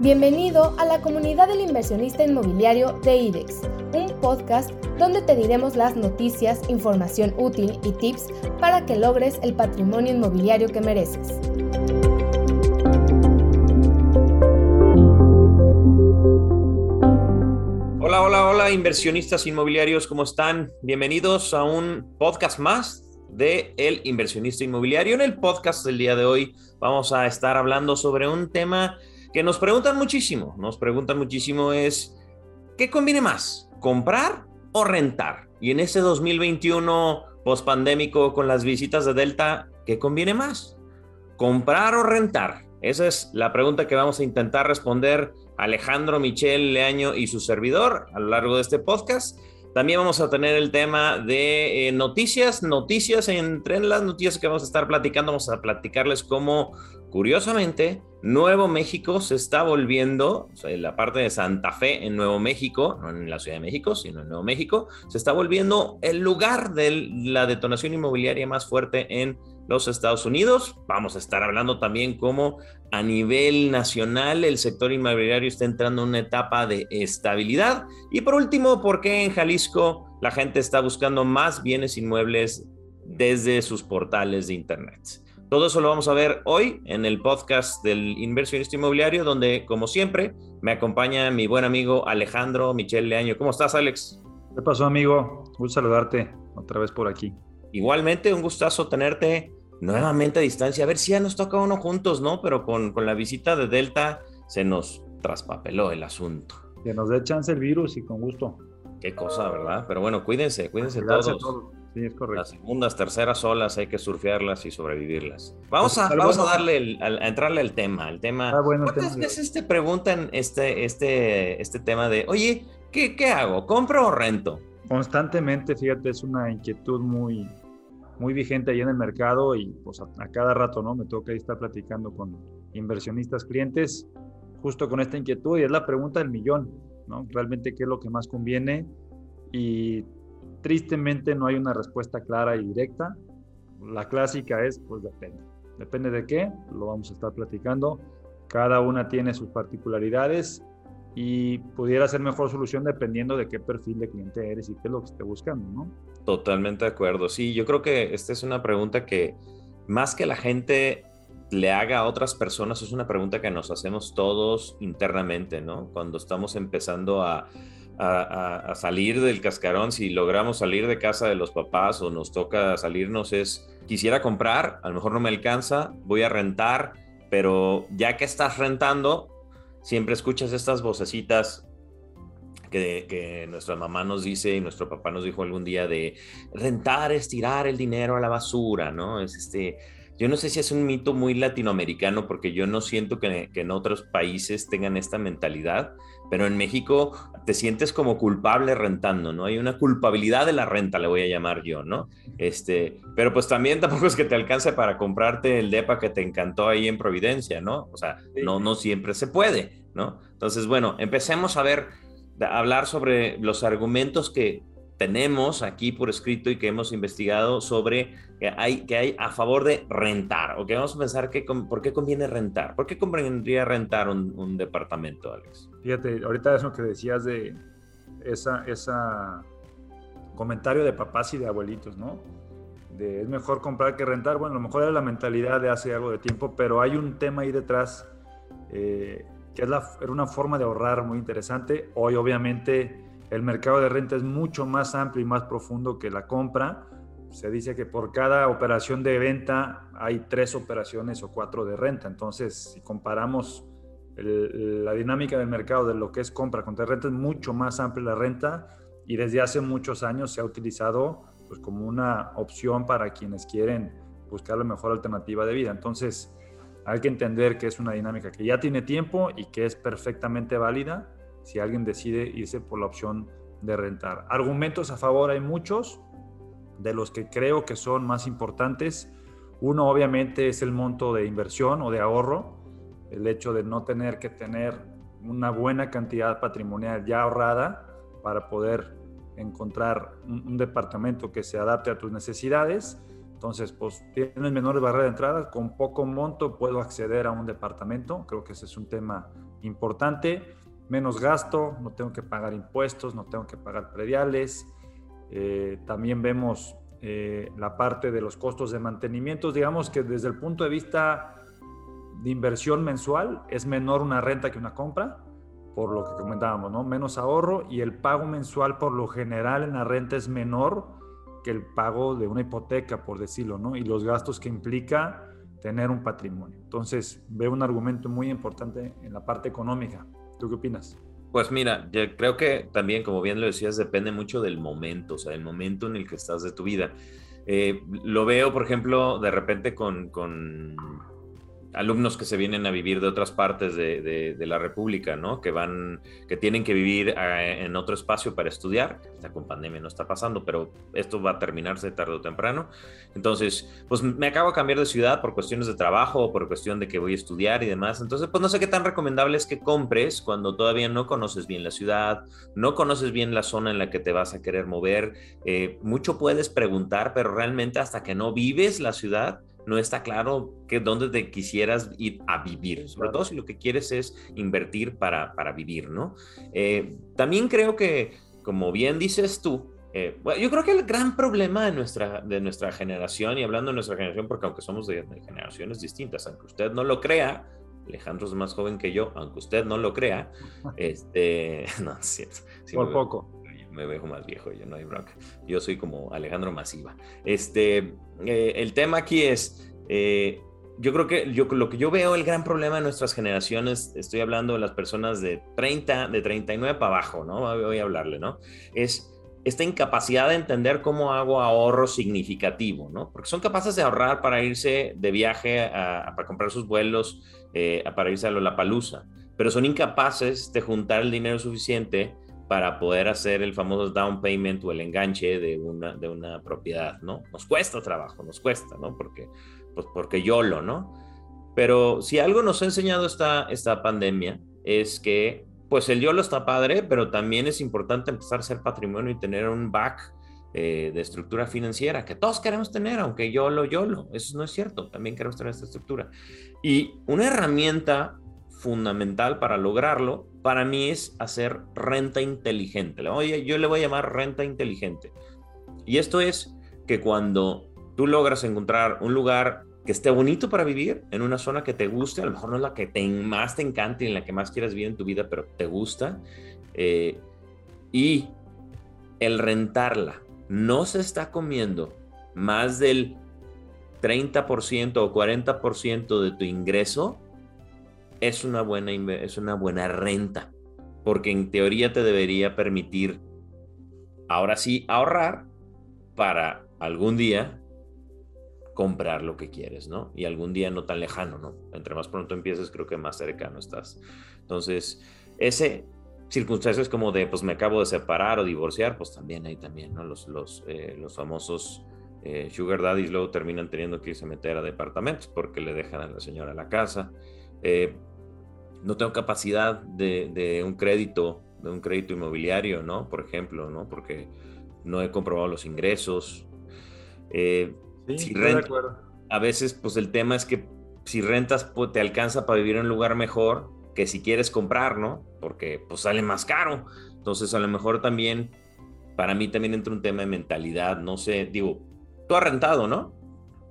Bienvenido a la comunidad del inversionista inmobiliario de IDEX, un podcast donde te diremos las noticias, información útil y tips para que logres el patrimonio inmobiliario que mereces. Hola, hola, hola, inversionistas inmobiliarios, ¿cómo están? Bienvenidos a un podcast más de El Inversionista Inmobiliario. En el podcast del día de hoy vamos a estar hablando sobre un tema que nos preguntan muchísimo. Nos preguntan muchísimo es, ¿qué conviene más? ¿Comprar o rentar? Y en este 2021 pospandémico con las visitas de Delta, ¿qué conviene más? ¿Comprar o rentar? Esa es la pregunta que vamos a intentar responder Alejandro Michel Leaño y su servidor a lo largo de este podcast. También vamos a tener el tema de eh, noticias, noticias, entre las noticias que vamos a estar platicando, vamos a platicarles cómo, curiosamente, Nuevo México se está volviendo, o sea, la parte de Santa Fe en Nuevo México, no en la Ciudad de México, sino en Nuevo México, se está volviendo el lugar de la detonación inmobiliaria más fuerte en los Estados Unidos. Vamos a estar hablando también cómo a nivel nacional el sector inmobiliario está entrando en una etapa de estabilidad. Y por último, ¿por qué en Jalisco la gente está buscando más bienes inmuebles desde sus portales de Internet? Todo eso lo vamos a ver hoy en el podcast del inversionista inmobiliario, donde, como siempre, me acompaña mi buen amigo Alejandro Michel Leaño. ¿Cómo estás, Alex? ¿Qué pasó, amigo? Gusto saludarte otra vez por aquí. Igualmente, un gustazo tenerte nuevamente a distancia. A ver si ya nos toca uno juntos, ¿no? Pero con, con la visita de Delta se nos traspapeló el asunto. Que nos dé chance el virus y con gusto. Qué cosa, ¿verdad? Pero bueno, cuídense, cuídense todos. todos. Sí, es correcto. Las segundas, terceras olas hay que surfearlas y sobrevivirlas. Vamos a, vamos a darle, a, entrarle al tema. El tema. Ah, bueno, ¿Cuántas veces te preguntan este, este, este tema de, oye, ¿qué, ¿qué hago? ¿Compro o rento? Constantemente, fíjate, es una inquietud muy, muy vigente ahí en el mercado y pues a, a, cada rato, ¿no? Me toca estar platicando con inversionistas, clientes, justo con esta inquietud y es la pregunta del millón, ¿no? Realmente qué es lo que más conviene y Tristemente no hay una respuesta clara y directa. La clásica es, pues depende. Depende de qué, lo vamos a estar platicando. Cada una tiene sus particularidades y pudiera ser mejor solución dependiendo de qué perfil de cliente eres y qué es lo que esté buscando, ¿no? Totalmente de acuerdo. Sí, yo creo que esta es una pregunta que más que la gente le haga a otras personas, es una pregunta que nos hacemos todos internamente, ¿no? Cuando estamos empezando a salir del cascarón, si logramos salir de casa de los papás o nos toca salirnos, es, quisiera comprar, a lo mejor no me alcanza, voy a rentar, pero ya que estás rentando, siempre escuchas estas vocecitas que, que, nuestra mamá nos dice y nuestro papá nos dijo algún día de rentar es tirar el dinero a la basura, ¿no? Es este, yo no sé si es un mito muy latinoamericano porque yo no siento que, en otros países tengan esta mentalidad, pero en México te sientes como culpable rentando, ¿no? Hay una culpabilidad de la renta, le voy a llamar yo, ¿no? Este, pero pues también tampoco es que te alcance para comprarte el DEPA que te encantó ahí en Providencia, ¿no? O sea, no, no siempre se puede, ¿no? Entonces, bueno, empecemos a ver, hablar sobre los argumentos que tenemos aquí por escrito y que hemos investigado sobre que hay, que hay a favor de rentar. O que vamos a pensar que, por qué conviene rentar. ¿Por qué convendría rentar un, departamento, Alex? Fíjate, ahorita es lo que decías de esa, esa comentario de papás y de abuelitos, ¿no? De es mejor comprar que rentar. Bueno, a lo mejor era la mentalidad de hace algo de tiempo, pero hay un tema ahí detrás eh, que es la, era una forma de ahorrar muy interesante. Hoy, obviamente, el mercado de renta es mucho más amplio y más profundo que la compra. Se dice que por cada operación de venta hay tres operaciones o cuatro de renta. Entonces, si comparamos la dinámica del mercado de lo que es compra contra renta, es mucho más amplia la renta y desde hace muchos años se ha utilizado pues, como una opción para quienes quieren buscar la mejor alternativa de vida. Entonces, hay que entender que es una dinámica que ya tiene tiempo y que es perfectamente válida si alguien decide irse por la opción de rentar. Argumentos a favor hay muchos, de los que creo que son más importantes. Uno obviamente es el monto de inversión o de ahorro, el hecho de no tener que tener una buena cantidad patrimonial ya ahorrada para poder encontrar un, departamento que se adapte a tus necesidades. Entonces, pues tienes menores barreras de entrada, con poco monto puedo acceder a un departamento, creo que ese es un tema importante, menos gasto, no tengo que pagar impuestos, no tengo que pagar prediales, eh, también vemos eh, la parte de los costos de mantenimiento, digamos que desde el punto de vista de inversión mensual es menor una renta que una compra, por lo que comentábamos, ¿no? Menos ahorro y el pago mensual por lo general en la renta es menor que el pago de una hipoteca, por decirlo, ¿no? Y los gastos que implica tener un patrimonio. Entonces, veo un argumento muy importante en la parte económica. ¿Tú qué opinas? Pues mira, yo creo que también, como bien lo decías, depende mucho del momento, o sea, el momento en el que estás de tu vida. Eh, lo veo, por ejemplo, de repente con, con alumnos que se vienen a vivir de otras partes de, la República, ¿no? Que van, que tienen que vivir eh, en otro espacio para estudiar. Está con pandemia no está pasando, pero esto va a terminarse tarde o temprano. Entonces, pues me acabo de cambiar de ciudad por cuestiones de trabajo por cuestión de que voy a estudiar y demás. Entonces, pues no sé qué tan recomendable es que compres cuando todavía no conoces bien la ciudad, no conoces bien la zona en la que te vas a querer mover. Eh, mucho puedes preguntar, pero realmente hasta que no vives la ciudad, no está claro que dónde te quisieras ir a vivir, sobre todo si lo que quieres es invertir para, para vivir, ¿no? Eh, también creo que, como bien dices tú, eh, yo creo que el gran problema de nuestra, de nuestra generación, y hablando de nuestra generación, porque aunque somos de, generaciones distintas, aunque usted no lo crea, Alejandro es más joven que yo, aunque usted no lo crea, este, no, sí, por poco me veo más viejo, yo no hay bronca. Yo soy como Alejandro Masiva. Este, eh, el tema aquí es, eh, yo creo que yo, lo que yo veo, el gran problema de nuestras generaciones, estoy hablando de las personas de 30, de 39 para abajo, ¿no? Voy a hablarle, ¿no? Es esta incapacidad de entender cómo hago ahorro significativo, ¿no? Porque son capaces de ahorrar para irse de viaje, a, para comprar sus vuelos, eh, para irse a la palusa, pero son incapaces de juntar el dinero suficiente para poder hacer el famoso down payment o el enganche de una, de una propiedad, ¿no? Nos cuesta trabajo, nos cuesta, ¿no? Porque, pues porque YOLO, ¿no? Pero si algo nos ha enseñado esta, esta pandemia es que, pues el YOLO está padre, pero también es importante empezar a hacer patrimonio y tener un back eh, de estructura financiera que todos queremos tener, aunque YOLO, YOLO, eso no es cierto, también queremos tener esta estructura. Y una herramienta fundamental para lograrlo, para mí es hacer renta inteligente. Oye, yo le voy a llamar renta inteligente. Y esto es que cuando tú logras encontrar un lugar que esté bonito para vivir, en una zona que te guste, a lo mejor no es la que te, más te encante y en la que más quieras vivir en tu vida, pero te gusta, eh, y el rentarla no se está comiendo más del 30% o 40% de tu ingreso, es una buena, es una buena renta, porque en teoría te debería permitir, ahora sí, ahorrar para algún día comprar lo que quieres, ¿no? Y algún día no tan lejano, ¿no? Entre más pronto empieces, creo que más cercano estás. Entonces, ese circunstancias como de, pues me acabo de separar o divorciar, pues también hay también, ¿no? Los, los, eh, los famosos eh, sugar daddies luego terminan teniendo que irse a meter a departamentos porque le dejan a la señora la casa. Eh, no tengo capacidad de, un crédito, de un crédito inmobiliario, ¿no? Por ejemplo, ¿no? Porque no he comprobado los ingresos. Eh, si a veces, pues el tema es que si rentas, pues, te alcanza para vivir en un lugar mejor que si quieres comprar, ¿no? Porque pues sale más caro. Entonces, a lo mejor también, para mí también entra un tema de mentalidad, no sé, digo, tú has rentado, ¿no?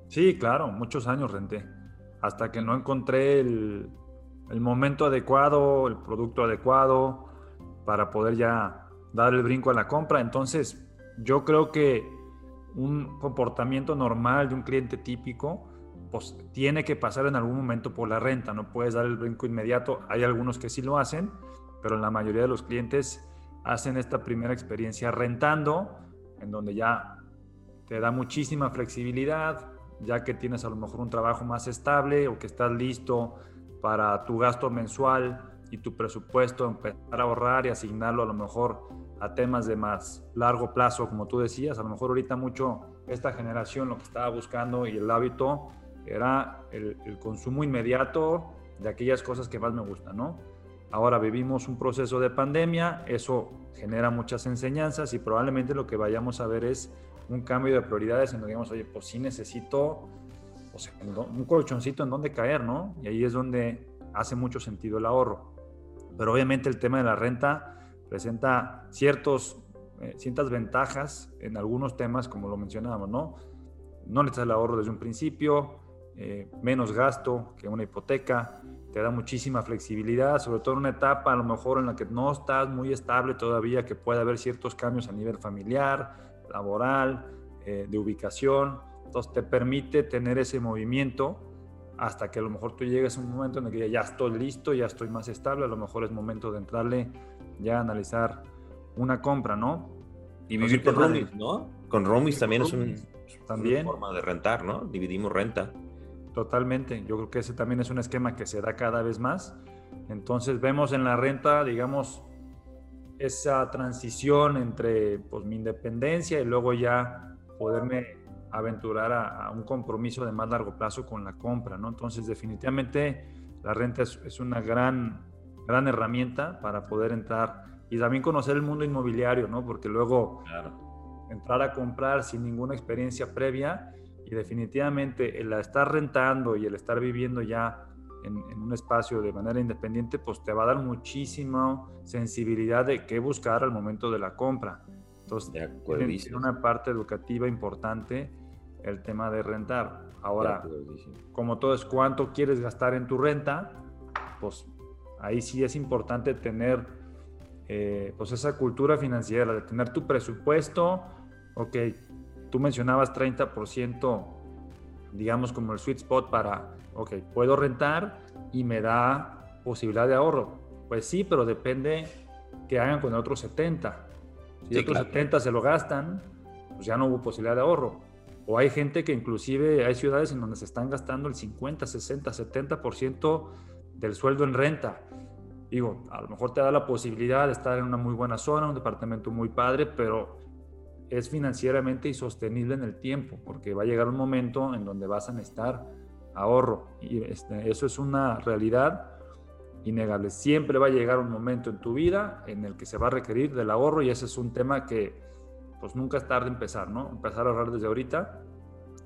Sí, claro, muchos años renté. Hasta que no encontré el, el momento adecuado, el producto adecuado para poder ya dar el brinco a la compra. Entonces, yo creo que un comportamiento normal de un cliente típico, pues tiene que pasar en algún momento por la renta, no puedes dar el brinco inmediato. Hay algunos que sí lo hacen, pero la mayoría de los clientes hacen esta primera experiencia rentando, en donde ya te da muchísima flexibilidad, ya que tienes a lo mejor un trabajo más estable o que estás listo para tu gasto mensual y tu presupuesto, empezar a ahorrar y asignarlo a lo mejor a temas de más largo plazo, como tú decías, a lo mejor ahorita mucho esta generación lo que estaba buscando y el hábito era el, consumo inmediato de aquellas cosas que más me gustan, ¿no? Ahora vivimos un proceso de pandemia, eso genera muchas enseñanzas y probablemente lo que vayamos a ver es un cambio de prioridades en donde digamos, oye, pues sí necesito un colchoncito en donde caer, ¿no? Y ahí es donde hace mucho sentido el ahorro. Pero obviamente el tema de la renta presenta ciertos, eh, ciertas ventajas en algunos temas, como lo mencionábamos, ¿no? No necesitas el ahorro desde un principio, eh, menos gasto que una hipoteca, te da muchísima flexibilidad, sobre todo en una etapa a lo mejor en la que no estás muy estable todavía, que puede haber ciertos cambios a nivel familiar, laboral, eh, de ubicación. Entonces te permite tener ese movimiento hasta que a lo mejor tú llegues a un momento en el que ya estoy listo, ya estoy más estable, a lo mejor es momento de entrarle ya a analizar una compra, ¿no? Y vivir con roomies, ¿no? Con roomies también es un, también. una forma de rentar, ¿no? Dividimos renta. Totalmente. Yo creo que ese también es un esquema que se da cada vez más. Entonces vemos en la renta, digamos, esa transición entre pues, mi independencia y luego ya poderme aventurar a, un compromiso de más largo plazo con la compra, ¿no? Entonces definitivamente la renta es, una gran, gran herramienta para poder entrar y también conocer el mundo inmobiliario, ¿no? Porque luego entrar a comprar sin ninguna experiencia previa y definitivamente el estar rentando y el estar viviendo ya en, un espacio de manera independiente, pues te va a dar muchísima sensibilidad de qué buscar al momento de la compra. Entonces, tiene una parte educativa importante el tema de rentar. Ahora, como todo es cuánto quieres gastar en tu renta, pues ahí sí es importante tener eh, pues esa cultura financiera, de tener tu presupuesto, ok, Tú mencionabas 30%, digamos como el sweet spot para, ok, puedo rentar y me da posibilidad de ahorro. Pues sí, pero depende que hagan con el otro 70. Si el otro 70 se lo gastan, pues ya no hubo posibilidad de ahorro. O hay gente que inclusive hay ciudades en donde se están gastando el 50, 60, 70% del sueldo en renta. Digo, a lo mejor te da la posibilidad de estar en una muy buena zona, un departamento muy padre, pero es financieramente y sostenible en el tiempo, porque va a llegar un momento en donde vas a necesitar ahorro. Y este, eso es una realidad innegable. Siempre va a llegar un momento en tu vida en el que se va a requerir del ahorro y ese es un tema que pues nunca es tarde empezar, ¿no? Empezar a ahorrar desde ahorita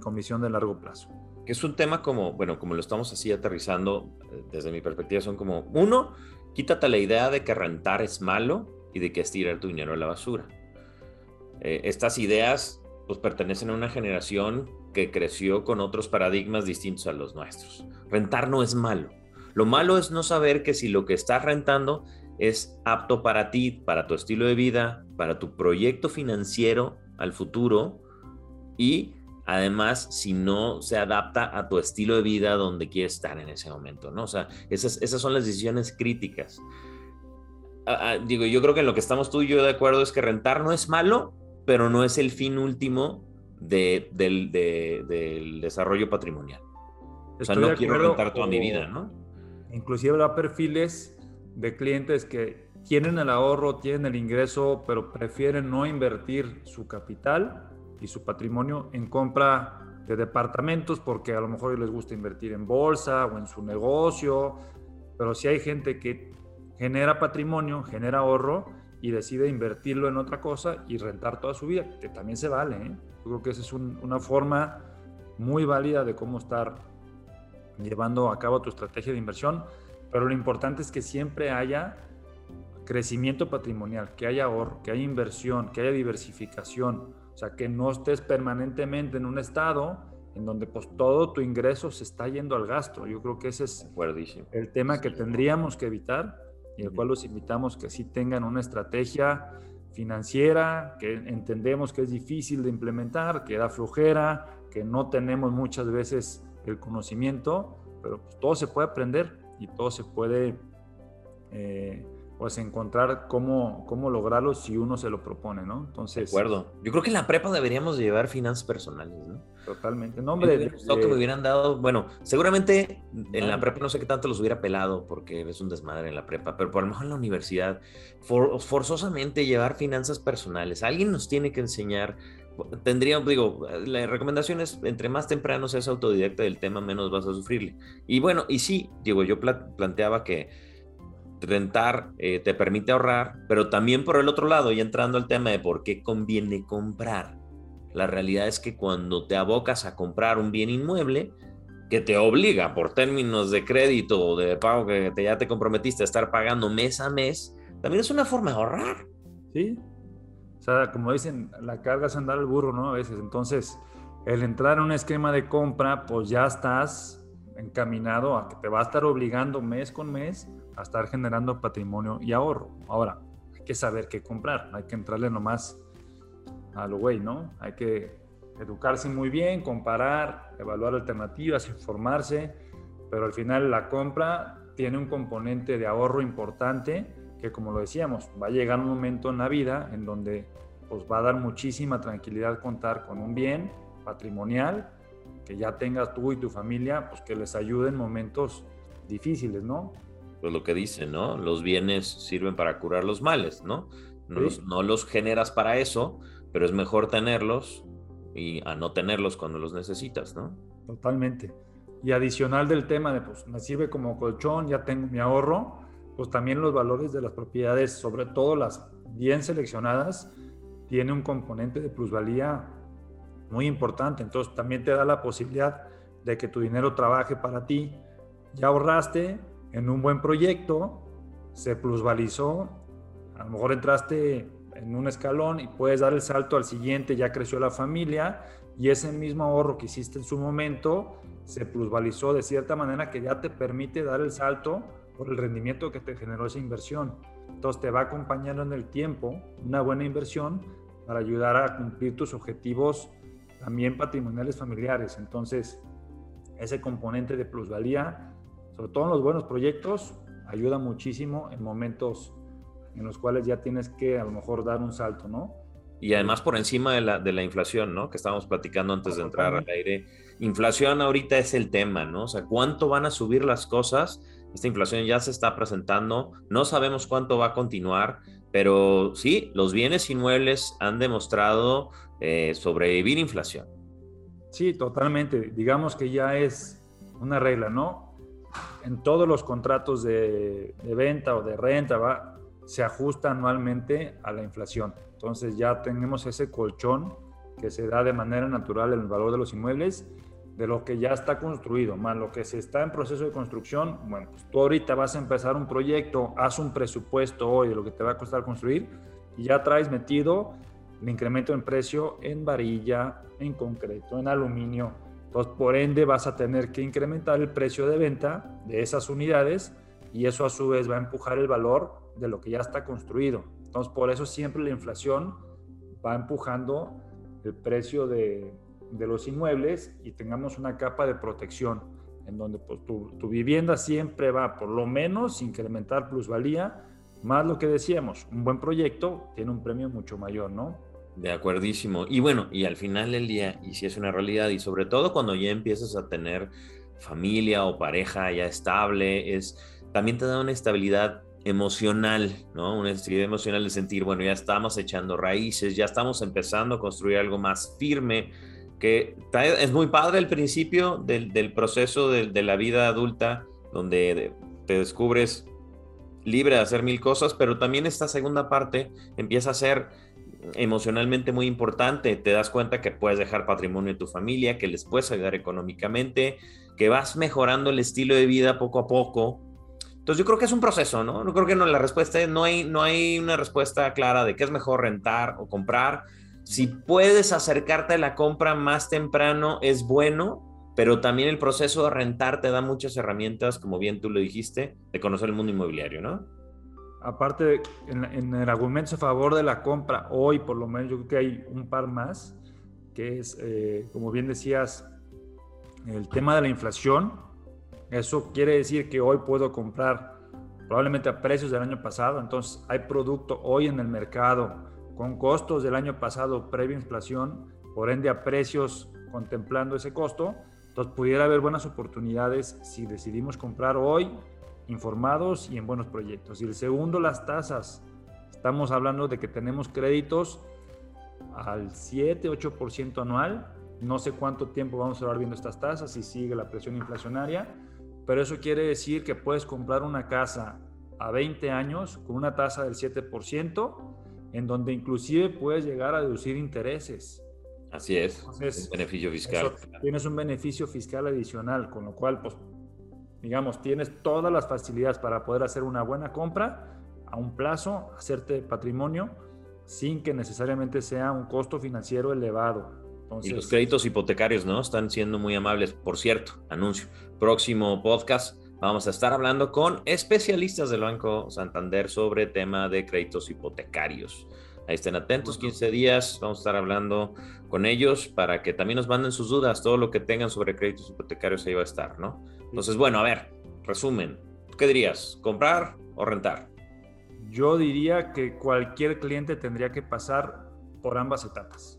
con visión de largo plazo. Que es un tema como, bueno, como lo estamos así aterrizando, eh, desde mi perspectiva son como, uno, quítate la idea de que rentar es malo y de que es tirar tu dinero a la basura. Eh, estas ideas pues pertenecen a una generación que creció con otros paradigmas distintos a los nuestros. Rentar no es malo. Lo malo es no saber que si lo que estás rentando es apto para ti, para tu estilo de vida, para tu proyecto financiero al futuro y además si no se adapta a tu estilo de vida donde quieres estar en ese momento, ¿no? O sea, esas, esas son las decisiones críticas. Ah, ah, digo, yo creo que en lo que estamos tú y yo de acuerdo es que rentar no es malo, pero no es el fin último del, desarrollo patrimonial. o sea, no quiero rentar toda mi vida, ¿no? Inclusive habrá perfiles de clientes que tienen el ahorro, tienen el ingreso, pero prefieren no invertir su capital y su patrimonio en compra de departamentos porque a lo mejor les gusta invertir en bolsa o en su negocio, pero si hay gente que genera patrimonio, genera ahorro y decide invertirlo en otra cosa y rentar toda su vida, que también se vale. ¿eh? Yo creo que esa es una forma muy válida de cómo estar llevando a cabo tu estrategia de inversión, pero lo importante es que siempre haya crecimiento patrimonial, que haya ahorro, que haya inversión, que haya diversificación, o sea, que no estés permanentemente en un estado en donde pues todo tu ingreso se está yendo al gasto. Yo creo que ese es el tema que tendríamos que evitar y el cual los invitamos que sí tengan una estrategia financiera, que entendemos que es difícil de implementar, que da flojera, que no tenemos muchas veces el conocimiento, pero pues todo se puede aprender y todo se puede eh, pues encontrar cómo, cómo lograrlo si uno se lo propone, ¿no? Entonces... De acuerdo. Yo creo que en la prepa deberíamos llevar finanzas personales, ¿no? Totalmente. No, hombre, me que me hubieran dado, bueno, seguramente en la prepa no sé qué tanto los hubiera pelado porque es un desmadre en la prepa, pero por lo mejor en la universidad, forzosamente llevar finanzas personales. Alguien nos tiene que enseñar tendría, digo, la recomendación es entre más temprano seas autodidacta del tema, menos vas a sufrirle. Y bueno, y sí, digo, yo planteaba que rentar eh, te permite ahorrar, pero también por el otro lado, y entrando al tema de por qué conviene comprar. la realidad es que cuando te abocas a comprar un bien inmueble, que te obliga por términos de crédito o de pago que ya te comprometiste a estar pagando mes a mes, también es una forma de ahorrar. Sí. Sea, como dicen, la carga es andar al burro, ¿no? A veces. Entonces, el entrar en un esquema de compra, pues ya estás encaminado a que te va a estar obligando mes con mes a estar generando patrimonio y ahorro. Ahora, hay que saber qué comprar, hay que entrarle nomás a lo güey, ¿no? Hay que educarse muy bien, comparar, evaluar alternativas, informarse, pero al final la compra tiene un componente de ahorro importante que como lo decíamos, va a llegar un momento en la vida en donde pues va a dar muchísima tranquilidad contar con un bien patrimonial que ya tengas tú y tu familia, pues que les ayude en momentos difíciles, ¿no? Pues lo que dicen, ¿no? Los bienes sirven para curar los males, ¿no? No, los, no los generas para eso, pero es mejor tenerlos y a no tenerlos cuando los necesitas, ¿no? Totalmente. Y adicional del tema de, pues, me sirve como colchón, ya tengo mi ahorro, pues también los valores de las propiedades, sobre todo las bien seleccionadas, tiene un componente de plusvalía muy importante. Entonces también te da la posibilidad de que tu dinero trabaje para ti. Ya ahorraste en un buen proyecto, se plusvalizó, a lo mejor entraste en un escalón y puedes dar el salto al siguiente, ya creció la familia y ese mismo ahorro que hiciste en su momento se plusvalizó de cierta manera que ya te permite dar el salto por el rendimiento que te generó esa inversión. Entonces te va acompañando en el tiempo una buena inversión para ayudar a cumplir tus objetivos también patrimoniales familiares. Entonces, ese componente de plusvalía, sobre todo en los buenos proyectos, ayuda muchísimo en momentos en los cuales ya tienes que a lo mejor dar un salto, ¿no? Y además por encima de la, de la inflación, ¿no? Que estábamos platicando antes de entrar al aire. Inflación ahorita es el tema, ¿no? O sea, ¿cuánto van a subir las cosas? Esta inflación ya se está presentando, no sabemos cuánto va a continuar, pero sí, los bienes inmuebles han demostrado eh, sobrevivir inflación. Sí, totalmente. Digamos que ya es una regla, ¿no? En todos los contratos de, venta o de renta va, se ajusta anualmente a la inflación. Entonces ya tenemos ese colchón que se da de manera natural en el valor de los inmuebles de lo que ya está construido, más lo que se está en proceso de construcción, bueno, pues tú ahorita vas a empezar un proyecto, haz un presupuesto hoy de lo que te va a costar construir y ya traes metido el incremento en precio en varilla, en concreto, en aluminio. Entonces, por ende, vas a tener que incrementar el precio de venta de esas unidades y eso a su vez va a empujar el valor de lo que ya está construido. Entonces, por eso siempre la inflación va empujando el precio de, de los inmuebles y tengamos una capa de protección en donde pues, tu, tu, vivienda siempre va por lo menos incrementar plusvalía, más lo que decíamos, un buen proyecto tiene un premio mucho mayor, ¿no? De acuerdísimo. Y bueno, y al final del día, y si es una realidad, y sobre todo cuando ya empiezas a tener familia o pareja ya estable, es también te da una estabilidad emocional, ¿no? Una estabilidad emocional de sentir, bueno, ya estamos echando raíces, ya estamos empezando a construir algo más firme, que es muy padre el principio del, proceso de, la vida adulta, donde te descubres libre de hacer mil cosas, pero también esta segunda parte empieza a ser emocionalmente muy importante. Te das cuenta que puedes dejar patrimonio en tu familia, que les puedes ayudar económicamente, que vas mejorando el estilo de vida poco a poco. Entonces yo creo que es un proceso, ¿no? No creo que no, la respuesta es, no hay, no hay una respuesta clara de qué es mejor rentar o comprar si puedes acercarte a la compra más temprano, es bueno, pero también el proceso de rentar te da muchas herramientas, como bien tú lo dijiste, de conocer el mundo inmobiliario, ¿no? Aparte, en, el argumento a favor de la compra, hoy por lo menos yo creo que hay un par más, que es, eh, como bien decías, el tema de la inflación. Eso quiere decir que hoy puedo comprar probablemente a precios del año pasado, entonces hay producto hoy en el mercado con costos del año pasado previa inflación, por ende a precios contemplando ese costo, entonces pudiera haber buenas oportunidades si decidimos comprar hoy informados y en buenos proyectos. Y el segundo, las tasas. Estamos hablando de que tenemos créditos al 7, 8% anual. No sé cuánto tiempo vamos a estar viendo estas tasas si sigue la presión inflacionaria, pero eso quiere decir que puedes comprar una casa a 20 años con una tasa del 7% en donde inclusive puedes llegar a deducir intereses. Así es, beneficio fiscal. Tienes un beneficio fiscal adicional, con lo cual, pues, digamos, tienes todas las facilidades para poder hacer una buena compra a un plazo, hacerte patrimonio, sin que necesariamente sea un costo financiero elevado. y los créditos hipotecarios, ¿no? Están siendo muy amables. Por cierto, anuncio, próximo podcast Vamos a estar hablando con especialistas del Banco Santander sobre tema de créditos hipotecarios. Ahí estén atentos, 15 días, vamos a estar hablando con ellos para que también nos manden sus dudas, todo lo que tengan sobre créditos hipotecarios ahí va a estar, ¿no? Entonces, bueno, a ver, resumen, ¿qué dirías? ¿Comprar o rentar? Yo diría que cualquier cliente tendría que pasar por ambas etapas.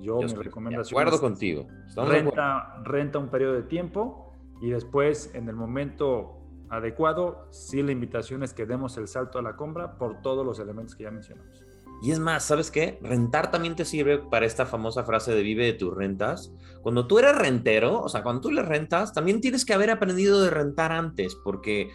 Yo, Yo mi recomendación. De acuerdo contigo. Renta, renta un periodo de tiempo y después en el momento adecuado, sí la invitación es que demos el salto a la compra por todos los elementos que ya mencionamos. Y es más, ¿sabes qué? Rentar también te sirve para esta famosa frase de vive de tus rentas. Cuando tú eres rentero, o sea, cuando tú le rentas, también tienes que haber aprendido de rentar antes, porque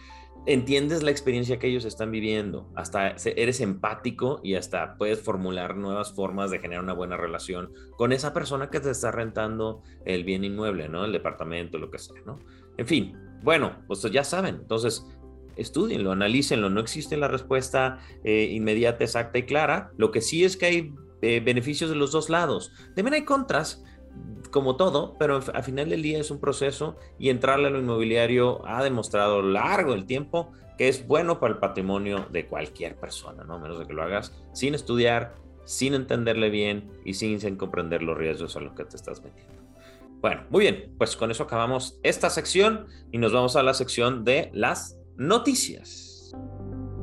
entiendes la experiencia que ellos están viviendo, hasta eres empático y hasta puedes formular nuevas formas de generar una buena relación con esa persona que te está rentando el bien inmueble, ¿no? El departamento, lo que sea, ¿no? En fin, bueno, pues ya saben, entonces estudienlo, analícenlo, no existe la respuesta eh, inmediata, exacta y clara, lo que sí es que hay eh, beneficios de los dos lados, también hay contras, como todo, pero al final del día es un proceso y entrarle a lo inmobiliario ha demostrado largo el tiempo que es bueno para el patrimonio de cualquier persona, ¿no? Menos de que lo hagas sin estudiar, sin entenderle bien y sin, sin comprender los riesgos a los que te estás metiendo. Bueno, muy bien, pues con eso acabamos esta sección y nos vamos a la sección de las noticias.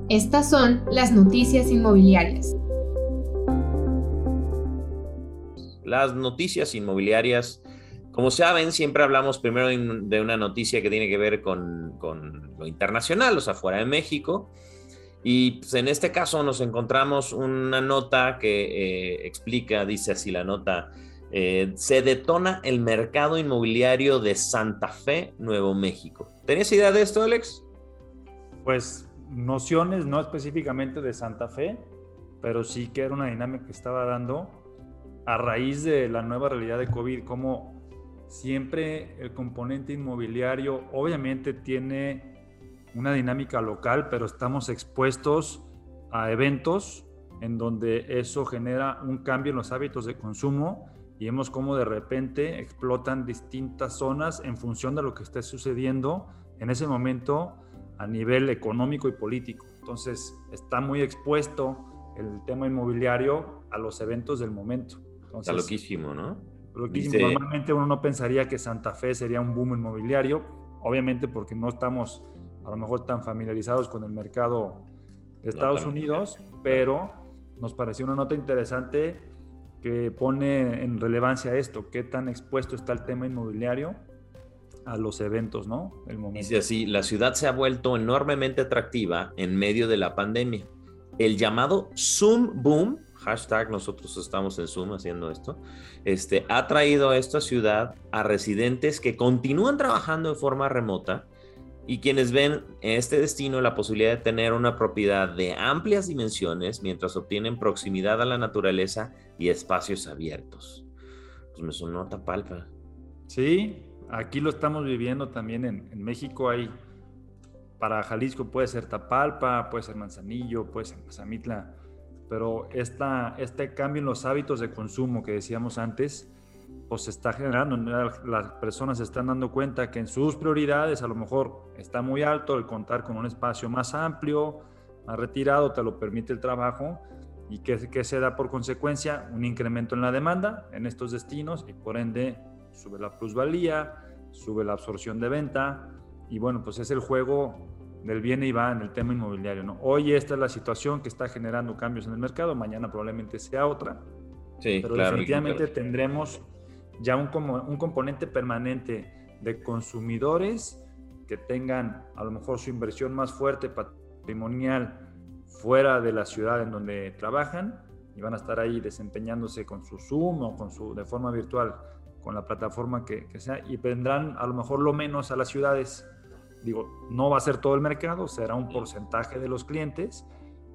Estas son las noticias inmobiliarias. Las noticias inmobiliarias. Como saben, siempre hablamos primero de una noticia que tiene que ver con, lo internacional, o sea, fuera de México. Y pues, en este caso nos encontramos una nota que eh, explica, dice así la nota, eh, se detona el mercado inmobiliario de Santa Fe, Nuevo México. ¿Tenías idea de esto, Alex? Pues nociones, no específicamente de Santa Fe, pero sí que era una dinámica que estaba dando a raíz de la nueva realidad de COVID, como siempre el componente inmobiliario obviamente tiene una dinámica local, pero estamos expuestos a eventos en donde eso genera un cambio en los hábitos de consumo y vemos cómo de repente explotan distintas zonas en función de lo que esté sucediendo en ese momento a nivel económico y político. Entonces está muy expuesto el tema inmobiliario a los eventos del momento. Está loquísimo, ¿no? Loquísimo. Normalmente uno no pensaría que Santa Fe sería un boom inmobiliario, obviamente porque no estamos a lo mejor tan familiarizados con el mercado de Estados Unidos, pero nos pareció una nota interesante que pone en relevancia esto, qué tan expuesto está el tema inmobiliario a los eventos, ¿no? El momento. Dice así, la ciudad se ha vuelto enormemente atractiva en medio de la pandemia. El llamado Zoom Boom hashtag nosotros estamos en Zoom haciendo esto, este, ha traído a esta ciudad a residentes que continúan trabajando de forma remota y quienes ven en este destino la posibilidad de tener una propiedad de amplias dimensiones mientras obtienen proximidad a la naturaleza y espacios abiertos. Pues me sonó Tapalpa. Sí, aquí lo estamos viviendo también en, en México. Hay para Jalisco puede ser Tapalpa, puede ser Manzanillo, puede ser Mazamitla pero esta, este cambio en los hábitos de consumo que decíamos antes, pues se está generando. Las personas se están dando cuenta que en sus prioridades a lo mejor está muy alto el contar con un espacio más amplio, más retirado, te lo permite el trabajo y que, que se da por consecuencia un incremento en la demanda en estos destinos y por ende sube la plusvalía, sube la absorción de venta y bueno, pues es el juego del bien y va en el tema inmobiliario. ¿no? Hoy esta es la situación que está generando cambios en el mercado, mañana probablemente sea otra. Sí, pero definitivamente tendremos ya un, un componente permanente de consumidores que tengan a lo mejor su inversión más fuerte patrimonial fuera de la ciudad en donde trabajan y van a estar ahí desempeñándose con su Zoom o con su, de forma virtual con la plataforma que, que sea y vendrán a lo mejor lo menos a las ciudades Digo, no va a ser todo el mercado, será un porcentaje de los clientes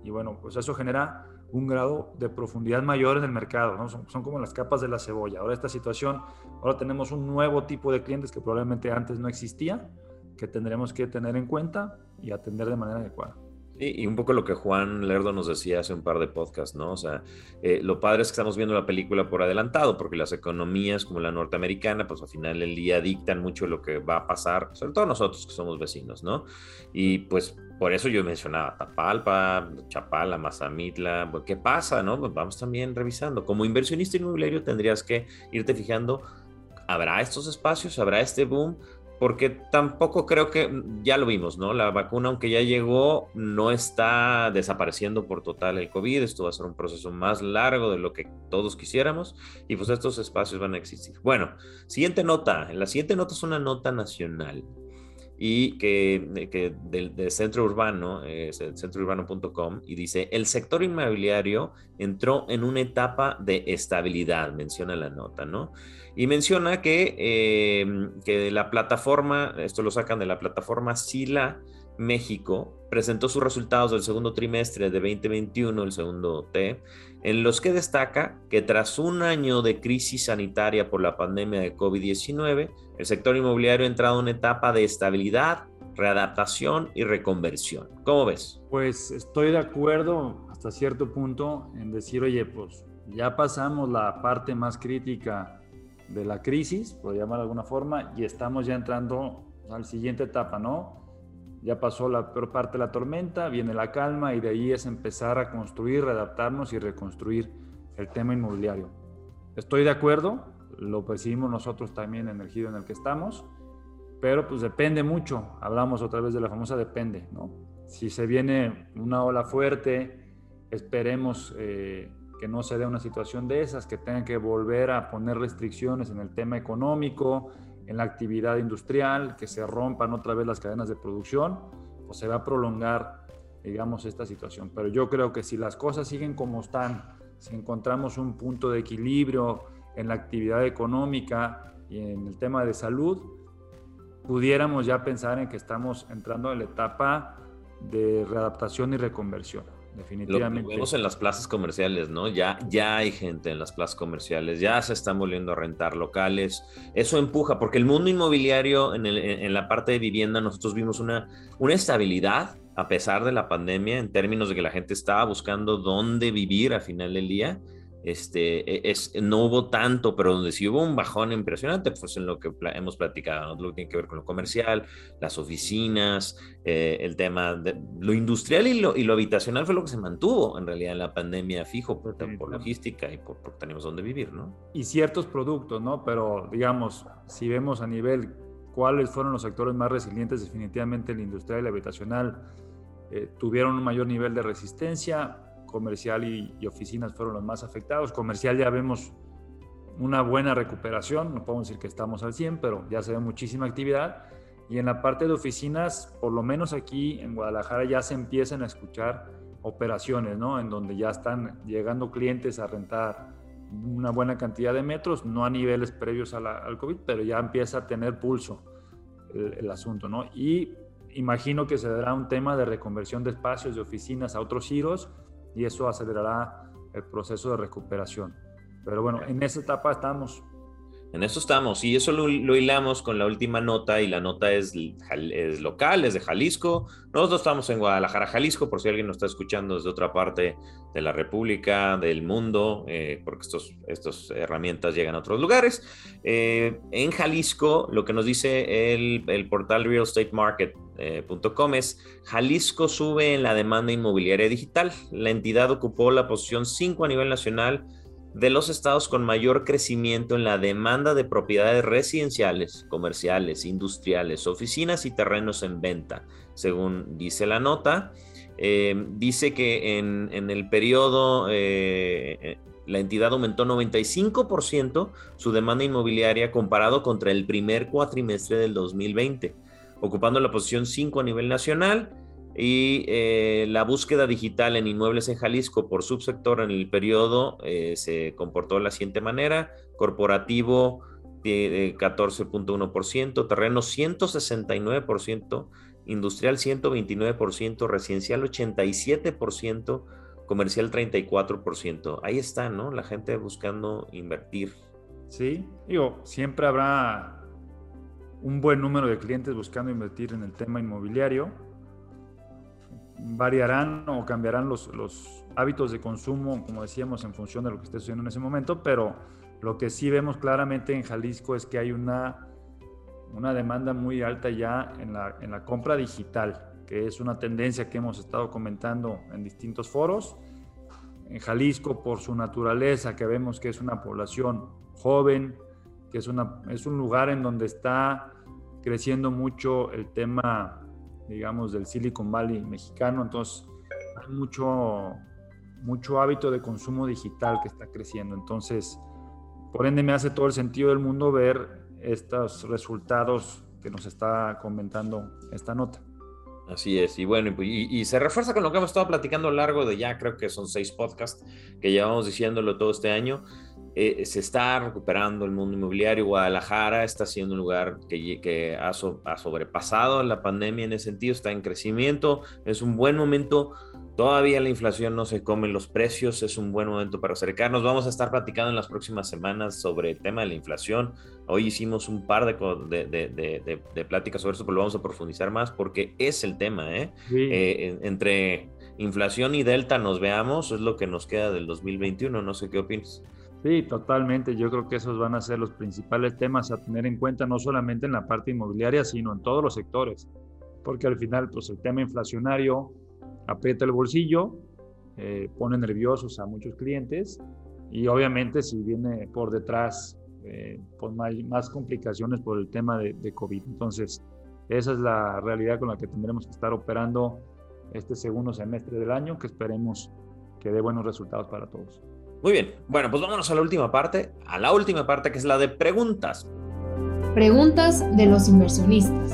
y bueno, pues eso genera un grado de profundidad mayor en el mercado, ¿no? son, son, como las capas de la cebolla. Ahora esta situación, ahora tenemos un nuevo tipo de clientes que probablemente antes no existía, que tendremos que tener en cuenta y atender de manera adecuada. Y, un poco lo que Juan Lerdo nos decía hace un par de podcasts, ¿no? O sea, eh, lo padre es que estamos viendo la película por adelantado, porque las economías como la norteamericana, pues al final del día dictan mucho lo que va a pasar, sobre todo nosotros que somos vecinos, ¿no? Y pues por eso yo mencionaba Tapalpa, Chapala, Mazamitla, ¿qué pasa, no? Pues vamos también revisando. Como inversionista inmobiliario tendrías que irte fijando, ¿habrá estos espacios? ¿Habrá este boom? Porque tampoco creo que, ya lo vimos, ¿no? La vacuna, aunque ya llegó, no está desapareciendo por total el COVID. Esto va a ser un proceso más largo de lo que todos quisiéramos y pues estos espacios van a existir. Bueno, siguiente nota. La siguiente nota es una nota nacional y que, que del, centro urbano, es centrourbano.com, y dice, el sector inmobiliario entró en una etapa de estabilidad, menciona la nota, ¿no? Y menciona que, eh, que la plataforma, esto lo sacan de la plataforma Sila México, presentó sus resultados del segundo trimestre de 2021, el segundo T, en los que destaca que tras un año de crisis sanitaria por la pandemia de COVID-19, el sector inmobiliario ha entrado en una etapa de estabilidad, readaptación y reconversión. ¿Cómo ves? Pues estoy de acuerdo hasta cierto punto en decir, oye, pues ya pasamos la parte más crítica de la crisis, por llamar de alguna forma, y estamos ya entrando a la siguiente etapa, ¿no? Ya pasó la peor parte de la tormenta, viene la calma y de ahí es empezar a construir, readaptarnos y reconstruir el tema inmobiliario. Estoy de acuerdo, lo percibimos nosotros también en el giro en el que estamos, pero pues depende mucho, hablamos otra vez de la famosa depende, ¿no? Si se viene una ola fuerte, esperemos eh, que no se dé una situación de esas, que tengan que volver a poner restricciones en el tema económico, en la actividad industrial, que se rompan otra vez las cadenas de producción, pues se va a prolongar, digamos, esta situación. Pero yo creo que si las cosas siguen como están, si encontramos un punto de equilibrio en la actividad económica y en el tema de salud, pudiéramos ya pensar en que estamos entrando en la etapa de readaptación y reconversión definitivamente. Lo vemos en las plazas comerciales, ¿no? Ya, ya hay gente en las plazas comerciales, ya se están volviendo a rentar locales. Eso empuja, porque el mundo inmobiliario, en, en la parte de vivienda, nosotros vimos una, una estabilidad a pesar de la pandemia, en términos de que la gente estaba buscando dónde vivir a final del día este, e, es, no hubo tanto, pero donde sí hubo un bajón impresionante, pues en lo que hemos platicado, lo que tiene que ver con lo comercial, las oficinas, eh, el tema de lo industrial y lo, y lo habitacional fue lo que se mantuvo en realidad en la pandemia fijo por, por logística y por, porque tenemos donde vivir, ¿no? Y ciertos productos, ¿no? Pero digamos, si vemos a nivel cuáles fueron los sectores más resilientes, definitivamente el industrial y el habitacional eh, tuvieron un mayor nivel de resistencia, comercial y, oficinas fueron los más afectados. Comercial ya vemos una buena recuperación, no podemos decir que estamos al 100, pero ya se ve muchísima actividad. Y en la parte de oficinas, por lo menos aquí en Guadalajara ya se empiezan a escuchar operaciones, ¿no? En donde ya están llegando clientes a rentar una buena cantidad de metros, no a niveles previos al COVID, pero ya empieza a tener pulso el, el asunto, ¿no? Y imagino que se dará un tema de reconversión de espacios de oficinas a otros giros y eso acelerará el proceso de recuperación. Pero bueno, en esa etapa estamos. En eso estamos, y eso lo, hilamos con la última nota, y la nota es, local, es de Jalisco. Nosotros estamos en Guadalajara, Jalisco, por si alguien nos está escuchando desde otra parte de la República, del mundo, eh, porque estas estos herramientas llegan a otros lugares. Eh, en Jalisco, lo que nos dice el, el portal realestatemarket.com eh, es Jalisco sube en la demanda inmobiliaria digital. La entidad ocupó la posición 5 a nivel nacional de los estados con mayor crecimiento en la demanda de propiedades residenciales, comerciales, industriales, oficinas y terrenos en venta, según dice la nota. Eh, dice que en, el periodo eh, eh, la entidad aumentó 95% su demanda inmobiliaria comparado contra el primer cuatrimestre del 2020, ocupando la posición 5 a nivel nacional y eh, la búsqueda digital en inmuebles en Jalisco por subsector en el periodo eh, se comportó de la siguiente manera. Corporativo de 14.1%, terreno 169%, industrial 129%, residencial 87%, comercial 34%. Ahí está, ¿no? La gente buscando invertir. Sí, digo, siempre habrá un buen número de clientes buscando invertir en el tema inmobiliario. Variarán o cambiarán los, los hábitos de consumo, como decíamos, en función de lo que esté sucediendo en ese momento, pero lo que sí vemos claramente en Jalisco es que hay una, una demanda muy alta ya en la, en la compra digital que es una tendencia que hemos estado comentando en distintos foros. En Jalisco, por su naturaleza, que vemos que es una población joven, que es, una, es un lugar en donde está creciendo mucho el tema, digamos, del Silicon Valley mexicano, entonces hay mucho, mucho hábito de consumo digital que está creciendo. Entonces, por ende, me hace todo el sentido del mundo ver estos resultados que nos está comentando esta nota. Así es, y bueno, y, se refuerza con lo que hemos estado platicando a lo largo de ya creo que son seis podcasts que llevamos diciéndolo todo este año. Eh, se está recuperando el mundo inmobiliario. Guadalajara está siendo un lugar que, que ha, ha, sobrepasado la pandemia en ese sentido, está en crecimiento. Es un buen momento Todavía la inflación no se come los precios, es un buen momento para acercarnos. Vamos a estar platicando en las próximas semanas sobre el tema de la inflación. Hoy hicimos un par de, de, pláticas sobre eso, pero lo vamos a profundizar más porque es el tema. ¿eh? Eh, entre inflación y delta nos veamos, es lo que nos queda del 2021. No sé qué opinas. Sí, totalmente. Yo creo que esos van a ser los principales temas a tener en cuenta, no solamente en la parte inmobiliaria, sino en todos los sectores. Porque al final, pues el tema inflacionario aprieta el bolsillo, eh, pone nerviosos a muchos clientes y obviamente si viene por detrás eh, pues más, complicaciones por el tema de, de, COVID. Entonces, esa es la realidad con la que tendremos que estar operando este segundo semestre del año, que esperemos que dé buenos resultados para todos. Muy bien, bueno, pues vámonos a la última parte, a la última parte que es la de preguntas. Preguntas de los inversionistas.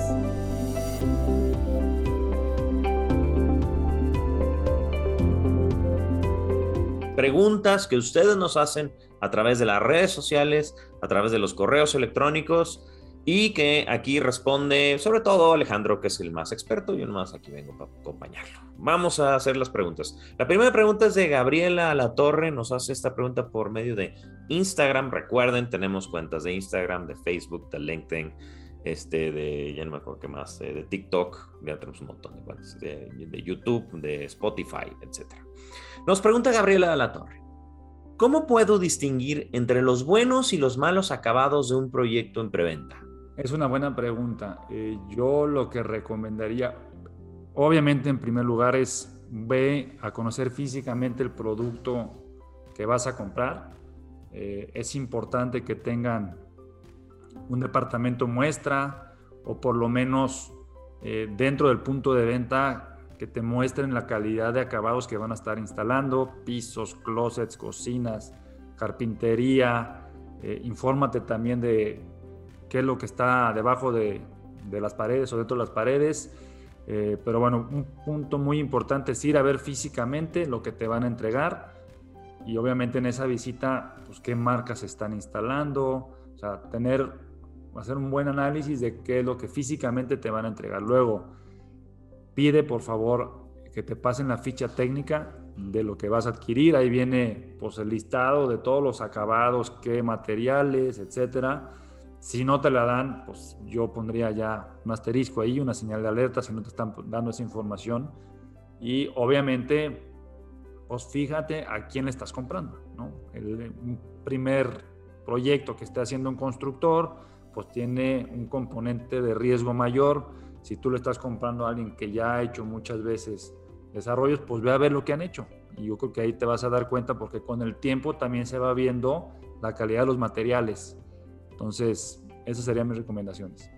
preguntas que ustedes nos hacen a través de las redes sociales, a través de los correos electrónicos y que aquí responde sobre todo Alejandro, que es el más experto, yo nomás aquí vengo para acompañarlo. Vamos a hacer las preguntas. La primera pregunta es de Gabriela La Torre, nos hace esta pregunta por medio de Instagram. Recuerden, tenemos cuentas de Instagram, de Facebook, de LinkedIn, este, de, ya no me acuerdo qué más, eh, de, TikTok, ya tenemos un montón de cuentas, de, YouTube, de Spotify, etcétera. Nos pregunta Gabriela la Torre, ¿cómo puedo distinguir entre los buenos y los malos acabados de un proyecto en preventa? Es una buena pregunta. Eh, yo lo que recomendaría, obviamente en primer lugar, es ve a conocer físicamente el producto que vas a comprar. Eh, es importante que tengan un departamento muestra o por lo menos eh, dentro del punto de venta que te muestren la calidad de acabados que van a estar instalando, pisos, closets, cocinas, carpintería. Infórmate también de qué es lo que está debajo de, las paredes o dentro de las paredes. Eh, pero bueno, un punto muy importante es ir a ver físicamente lo que te van a entregar y obviamente en esa visita, pues qué marcas están instalando, o sea, tener, hacer un buen análisis de qué es lo que físicamente te van a entregar. Luego, pide por favor que te pasen la ficha técnica de lo que vas a adquirir. Ahí viene pues, el listado de todos los acabados, qué materiales, etcétera. Si no te la dan, pues yo pondría ya un asterisco ahí, una señal de alerta si no te están dando esa información. Y obviamente, pues fíjate a quién le estás comprando. ¿no? El primer proyecto que esté haciendo un constructor, pues tiene un componente de riesgo mayor si tú le estás comprando a alguien que ya ha hecho muchas veces desarrollos, pues ve a ver lo que han hecho. Y yo creo que ahí te vas a dar cuenta porque con el tiempo también se va viendo la calidad de los materiales. Entonces, esas serían mis recomendaciones.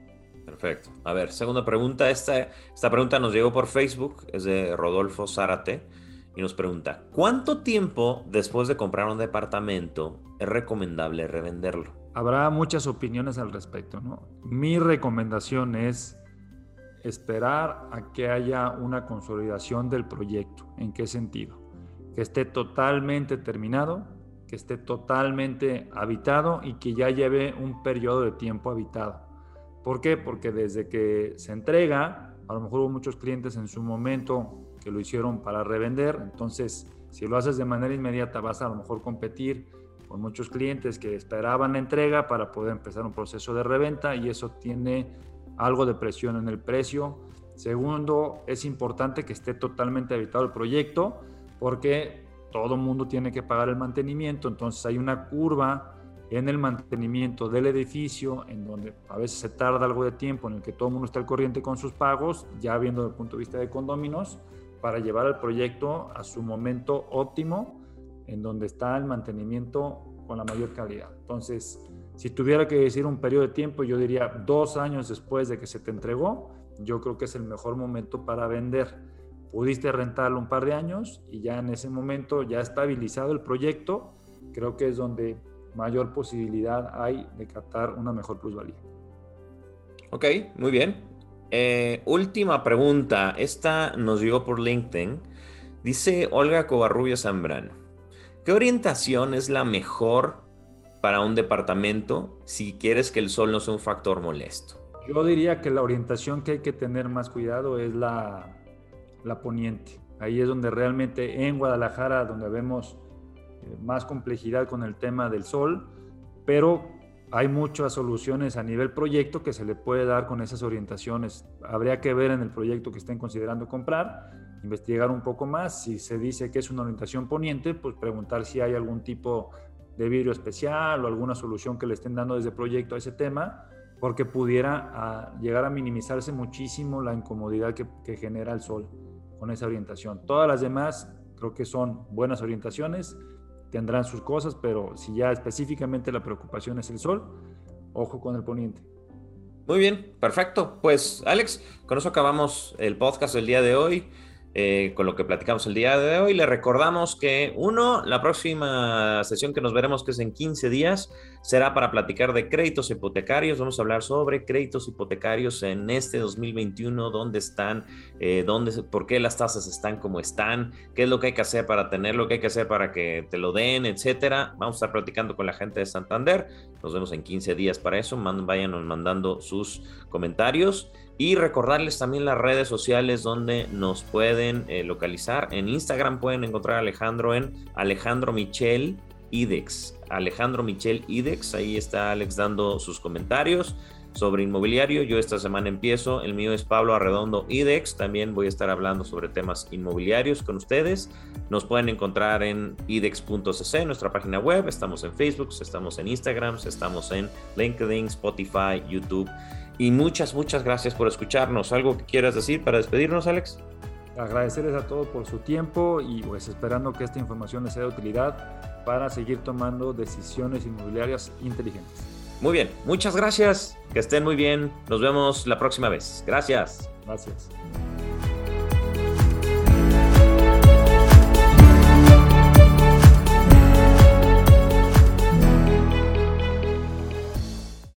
Perfecto. A ver, segunda pregunta. Esta, esta pregunta nos llegó por Facebook, es de Rodolfo Zárate, y nos pregunta, ¿cuánto tiempo después de comprar un departamento es recomendable revenderlo? Habrá muchas opiniones al respecto, ¿no? Mi recomendación es esperar a que haya una consolidación del proyecto. ¿En qué sentido? Que esté totalmente terminado, que esté totalmente habitado y que ya lleve un periodo de tiempo habitado. ¿Por qué? Porque desde que se entrega, a lo mejor hubo muchos clientes en su momento que lo hicieron para revender. Entonces, si lo haces de manera inmediata, vas a, a lo mejor competir con muchos clientes que esperaban la entrega para poder empezar un proceso de reventa y eso tiene algo de presión en el precio. Segundo, es importante que esté totalmente habitado el proyecto porque todo mundo tiene que pagar el mantenimiento, entonces hay una curva en el mantenimiento del edificio, en donde a veces se tarda algo de tiempo en el que todo el mundo está al corriente con sus pagos, ya viendo desde el punto de vista de condóminos, para llevar el proyecto a su momento óptimo, en donde está el mantenimiento con la mayor calidad. Entonces, si tuviera que decir un periodo de tiempo, yo diría dos años después de que se te entregó, yo creo que es el mejor momento para vender. Pudiste rentarlo un par de años y ya en ese momento, ya estabilizado el proyecto, creo que es donde mayor posibilidad hay de captar una mejor plusvalía. Ok, muy bien. Eh, última pregunta. Esta nos llegó por LinkedIn. Dice Olga Covarrubio Zambrano. ¿Qué orientación es la mejor para un departamento si quieres que el sol no sea un factor molesto? Yo diría que la orientación que hay que tener más cuidado es la, la poniente. Ahí es donde realmente en Guadalajara, donde vemos más complejidad con el tema del sol, pero hay muchas soluciones a nivel proyecto que se le puede dar con esas orientaciones. Habría que ver en el proyecto que estén considerando comprar, investigar un poco más. Si se dice que es una orientación poniente, pues preguntar si hay algún tipo de vidrio especial o alguna solución que le estén dando desde proyecto a ese tema, porque pudiera ah, llegar a minimizarse muchísimo la incomodidad que genera el sol con esa orientación. Todas las demás creo que son buenas orientaciones tendrán sus cosas, pero si ya específicamente la preocupación es el sol, ojo con el poniente. Muy bien, perfecto. Pues Alex, con eso acabamos el podcast del día de hoy. Eh, con lo que platicamos el día de hoy. Le recordamos que, uno, la próxima sesión que nos veremos, que es en 15 días, será para platicar de créditos hipotecarios. Vamos a hablar sobre créditos hipotecarios en este 2021, dónde están, eh, dónde, por qué las tasas están como están, qué es lo que hay que hacer para tenerlo, qué hay que hacer para que te lo den, etcétera. Vamos a estar platicando con la gente de Santander. Nos vemos en 15 días para eso. Váyanos mandando sus comentarios. Y recordarles también las redes sociales donde nos pueden eh, localizar. En Instagram pueden encontrar a Alejandro en Alejandro Michel Idex. Alejandro Michel Idex, ahí está Alex dando sus comentarios sobre inmobiliario. Yo esta semana empiezo, el mío es Pablo Arredondo Idex, también voy a estar hablando sobre temas inmobiliarios con ustedes. Nos pueden encontrar en idex.cc, nuestra página web, estamos en Facebook, estamos en Instagram, estamos en LinkedIn, Spotify, YouTube y muchas, muchas gracias por escucharnos. ¿Algo que quieras decir para despedirnos, Alex? Agradecerles a todos por su tiempo y pues esperando que esta información les sea de utilidad para seguir tomando decisiones inmobiliarias inteligentes. Muy bien, muchas gracias. Que estén muy bien. Nos vemos la próxima vez. Gracias. Gracias.